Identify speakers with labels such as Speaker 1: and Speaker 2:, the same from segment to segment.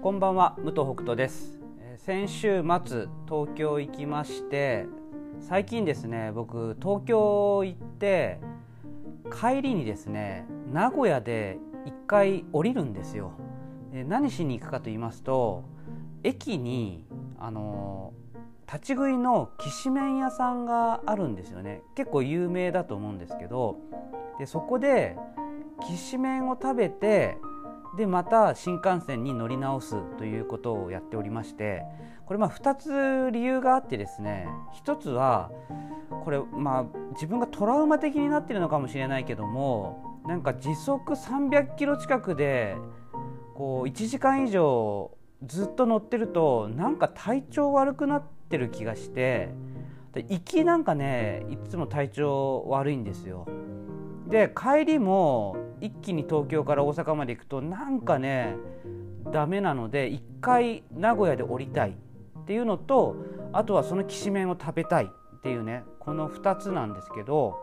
Speaker 1: こんばんは武藤北斗です。先週末東京行きまして最近ですね僕東京行って帰りにですね名古屋で一回降りるんですよ。何しに行くかと言いますと駅にあの立ち食いのきしめん屋さんがあるんですよね。結構有名だと思うんですけどでそこできしめんを食べてでまた新幹線に乗り直すということをやっておりましてこれまあ2つ理由があってですね1つはこれまあ自分がトラウマ的になってるのかもしれないけどもなんか時速300キロ近くでこう1時間以上ずっと乗ってるとなんか体調悪くなってる気がして行きなんかねいつも体調悪いんですよ。で帰りも一気に東京から大阪まで行くとなんかねダメなので一回名古屋で降りたいっていうのとあとはそのきしめんを食べたいっていうねこの2つなんですけど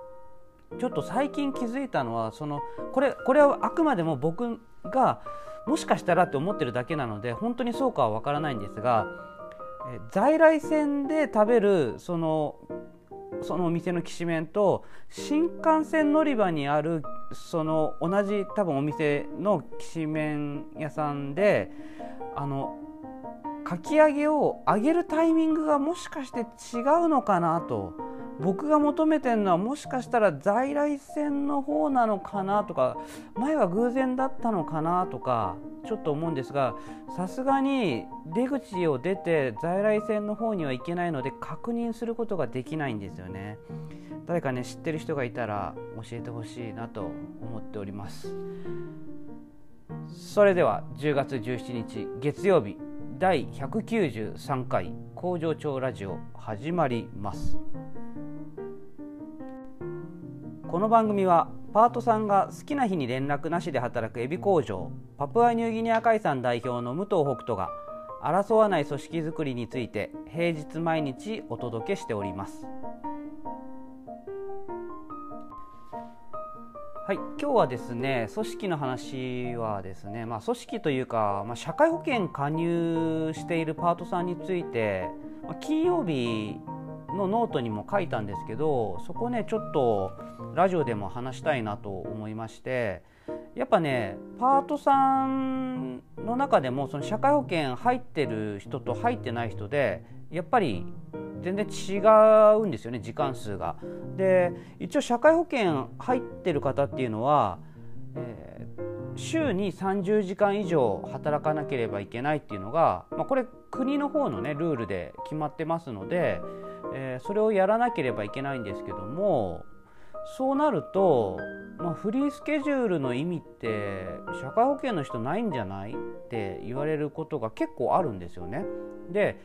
Speaker 1: ちょっと最近気づいたのはそのこれこれはあくまでも僕がもしかしたらって思ってるだけなので本当にそうかは分からないんですが在来線で食べるそのそのお店のきしめんと新幹線乗り場にあるその同じ多分お店のきしめん屋さんであのかき揚げを揚げるタイミングがもしかして違うのかなと僕が求めてるのはもしかしたら在来線の方なのかなとか前は偶然だったのかなとかちょっと思うんですがさすがに出口を出て在来線の方には行けないので確認することができないんですよね。誰かね知ってる人がいたら教えてほしいなと思っております。それでは10月17日月曜日第193回工場長ラジオ始まります。この番組はパートさんが好きな日に連絡なしで働くエビ工場パプアニューギニア海産代表の武藤北斗が争わない組織づくりについて平日毎日お届けしております。はい今日はですね組織の話はですね、まあ、組織というか、まあ、社会保険加入しているパートさんについて、まあ、金曜日のノートにも書いたんですけどそこねちょっとラジオでも話したいなと思いましてやっぱねパートさんの中でもその社会保険入ってる人と入ってない人でやっぱり全然違うんですよね時間数が。で一応社会保険入ってる方っていうのは、えー、週に30時間以上働かなければいけないっていうのが、まあ、これ国の方のねルールで決まってますのでえー、それをやらなければいけないんですけどもそうなると、まあ、フリースケジュールの意味って社会保険の人ないんじゃないって言われることが結構あるんですよね。で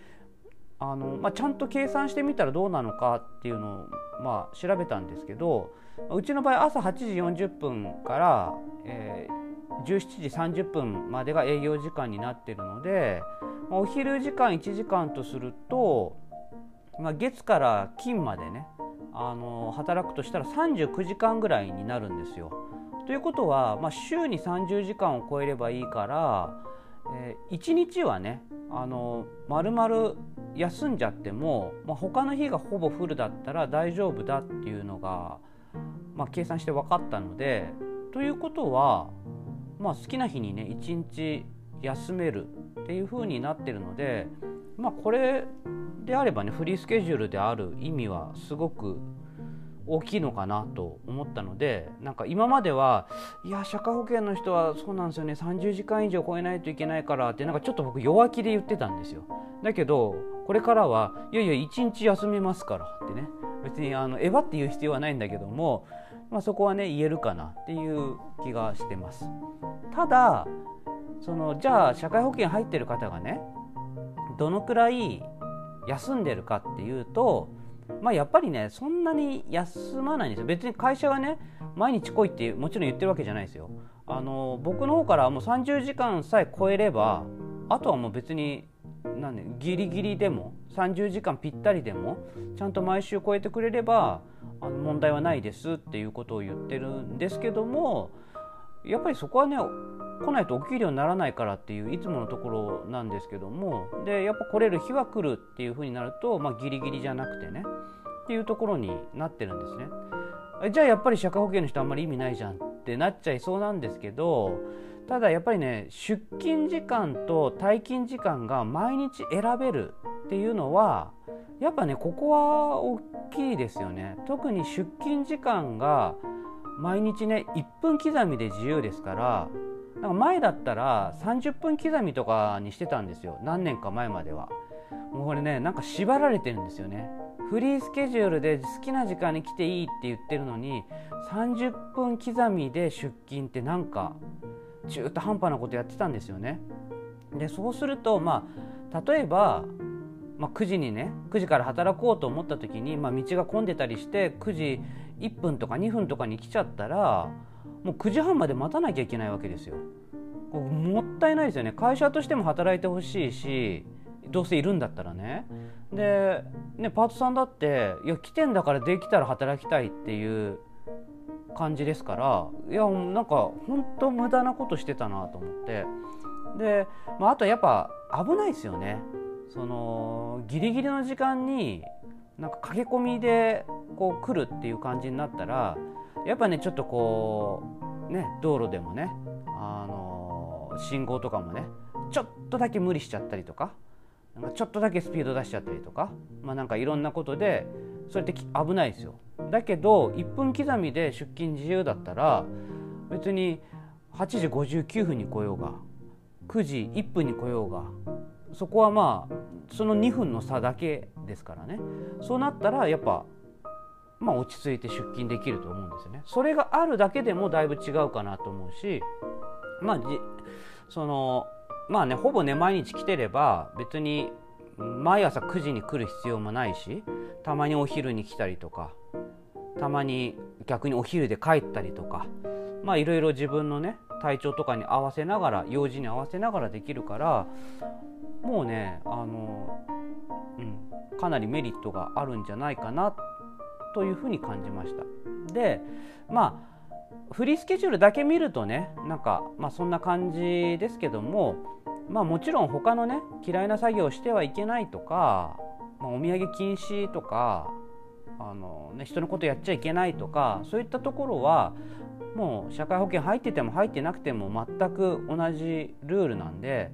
Speaker 1: あの、まあ、ちゃんと計算してみたらどうなのかっていうのを、まあ、調べたんですけどうちの場合朝8時40分から、えー、17時30分までが営業時間になってるので、まあ、お昼時間1時間とするとまあ、月から金までねあの働くとしたら39時間ぐらいになるんですよ。ということは、まあ、週に30時間を超えればいいから、えー、1日はねあの丸々休んじゃっても、まあ、他の日がほぼフルだったら大丈夫だっていうのが、まあ、計算して分かったのでということは、まあ、好きな日にね1日休めるっていう風になってるので、まあ、これであればねフリースケジュールである意味はすごく大きいのかなと思ったのでなんか今まではいや社会保険の人はそうなんですよね30時間以上超えないといけないからってなんかちょっと僕弱気で言ってたんですよ。だけどこれからはいやいや1日休めますからってね。別にあのえばって言う必要はないんだけども、まあ、そこはね言えるかなっていう気がしてます。ただそのじゃあ社会保険入ってる方がねどのくらい休んでるかっていうと、まあ、やっぱりねそんなに休まないんですよ。別に会社がね毎日来いってもちろん言ってるわけじゃないですよ。あの僕の方からもう30時間さえ超えればあとはもう別になんでギリギリでも30時間ぴったりでもちゃんと毎週超えてくれればあの問題はないですっていうことを言ってるんですけどもやっぱりそこはね来ないとお給料にならないからっていういつものところなんですけどもでやっぱ来れる日は来るっていうふうになると、まあ、ギリギリじゃなくてねっていうところになってるんですね。じゃあやっぱり社会保険の人あんまり意味ないじゃんってなっちゃいそうなんですけどただやっぱりね出勤時間と退勤時間が毎日選べるっていうのはやっぱねここは大きいですよね特に出勤時間が毎日ね1分刻みで自由ですからなんか前だったら30分刻みとかにしてたんですよ。何年か前までは。もうこれねなんか縛られてるんですよね。フリースケジュールで好きな時間に来ていいって言ってるのに30分刻みで出勤ってなんか中途半端なことやってたんですよね。でそうするとまあ例えば、まあ、9時にね9時から働こうと思った時に、まあ、道が混んでたりして9時1分とか2分とかに来ちゃったらもう9時半まで待たなきゃいけないわけですよ。もったいないですよね。会社としても働いてほしいしどうせいるんだったらね。でねパートさんだっていや来てんだからできたら働きたいっていう感じですからいやなんか本当無駄なことしてたなと思って。で、まあ、あとやっぱ危ないですよね。そのギリギリの時間になんか駆け込みでこう来るっていう感じになったらやっぱねちょっとこうね道路でもねあの信号とかもねちょっとだけ無理しちゃったりとかなんかちょっとだけスピード出しちゃったりとか、まあ、なんかいろんなことでそれって危ないですよ。だけど1分刻みで出勤自由だったら別に8時59分に来ようが9時1分に来ようがそこはまあその2分の差だけですからね。そうなったらやっぱまあ落ち着いて出勤できると思うんですよね。それがあるだけでもだいぶ違うかなと思うしまあそのまあねほぼね毎日来てれば別に毎朝9時に来る必要もないしたまにお昼に来たりとかたまに逆にお昼で帰ったりとかまあいろいろ自分のね体調とかに合わせながら用事に合わせながらできるからもうねあの、うん、かなりメリットがあるんじゃないかなというふうに感じました。でまあフリースケジュールだけ見るとねなんか、まあ、そんな感じですけどもまあもちろん他のね嫌いな作業をしてはいけないとか、まあ、お土産禁止とかあの、ね、人のことやっちゃいけないとかそういったところはもう社会保険入ってても入ってなくても全く同じルールなんで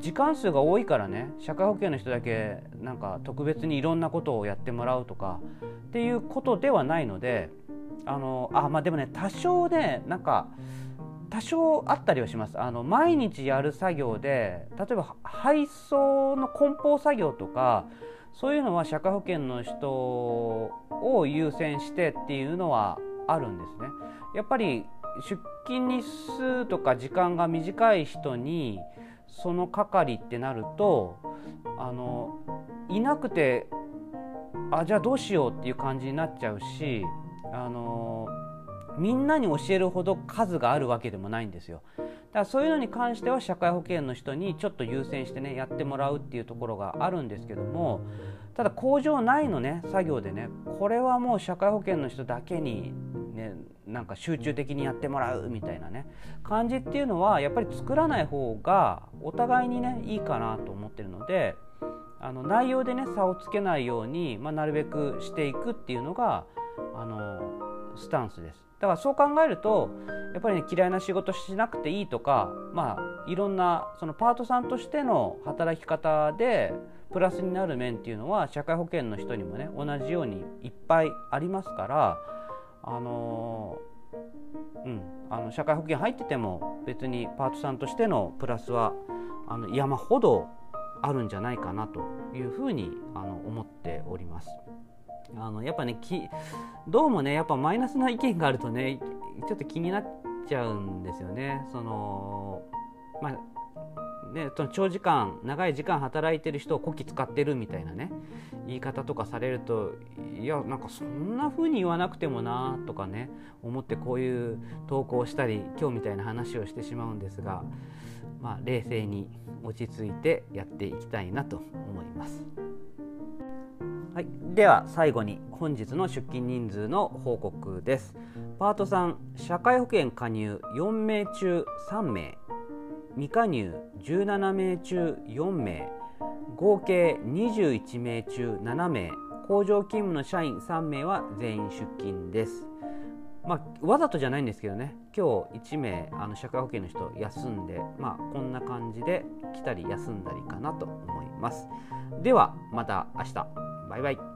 Speaker 1: 時間数が多いからね社会保険の人だけなんか特別にいろんなことをやってもらうとかっていうことではないのであのあまあでもね多少ねなんか多少あったりはしますあの毎日やる作業で例えば配送の梱包作業とかそういうのは社会保険の人を優先してっていうのはあるんですね。やっぱり出勤日数とか時間が短い人にその係ってなるとあのいなくてあじゃあどうしようっていう感じになっちゃうしあのみんなに教えるほど数があるわけでもないんですよ。だからそういうのに関しては社会保険の人にちょっと優先してねやってもらうっていうところがあるんですけどもただ工場内のね作業でねこれはもう社会保険の人だけにねなんか集中的にやってもらうみたいなね感じっていうのはやっぱり作らない方がお互いにねいいかなと思ってるのであの内容でね差をつけないように、まあ、なるべくしていくっていうのがあのスタンスです。だからそう考えるとやっぱりね嫌いな仕事しなくていいとかまあいろんなそのパートさんとしての働き方でプラスになる面っていうのは社会保険の人にもね同じようにいっぱいありますからあのうん、あの社会保険入ってても別にパートさんとしてのプラスはあの山ほどあるんじゃないかなというふうにあの思っております。あのやっぱねきどうもねやっぱマイナスな意見があるとねちょっと気になっちゃうんですよね。そのまあね、その長時間長い時間働いてる人をこき使ってるみたいなね言い方とかされるといやなんかそんな風に言わなくてもなとかね思ってこういう投稿したり今日みたいな話をしてしまうんですが、まあ、冷静に落ち着いてやっていきたいなと思います。はい、では最後に本日の出勤人数の報告です。パート3社会保険加入4名中3名未加入17名中4名合計21名中7名工場勤務の社員3名は全員出勤です。まあ、わざとじゃないんですけどね今日1名あの社会保険の人休んで、まあ、こんな感じで来たり休んだりかなと思います。ではまた明日。バイバイ。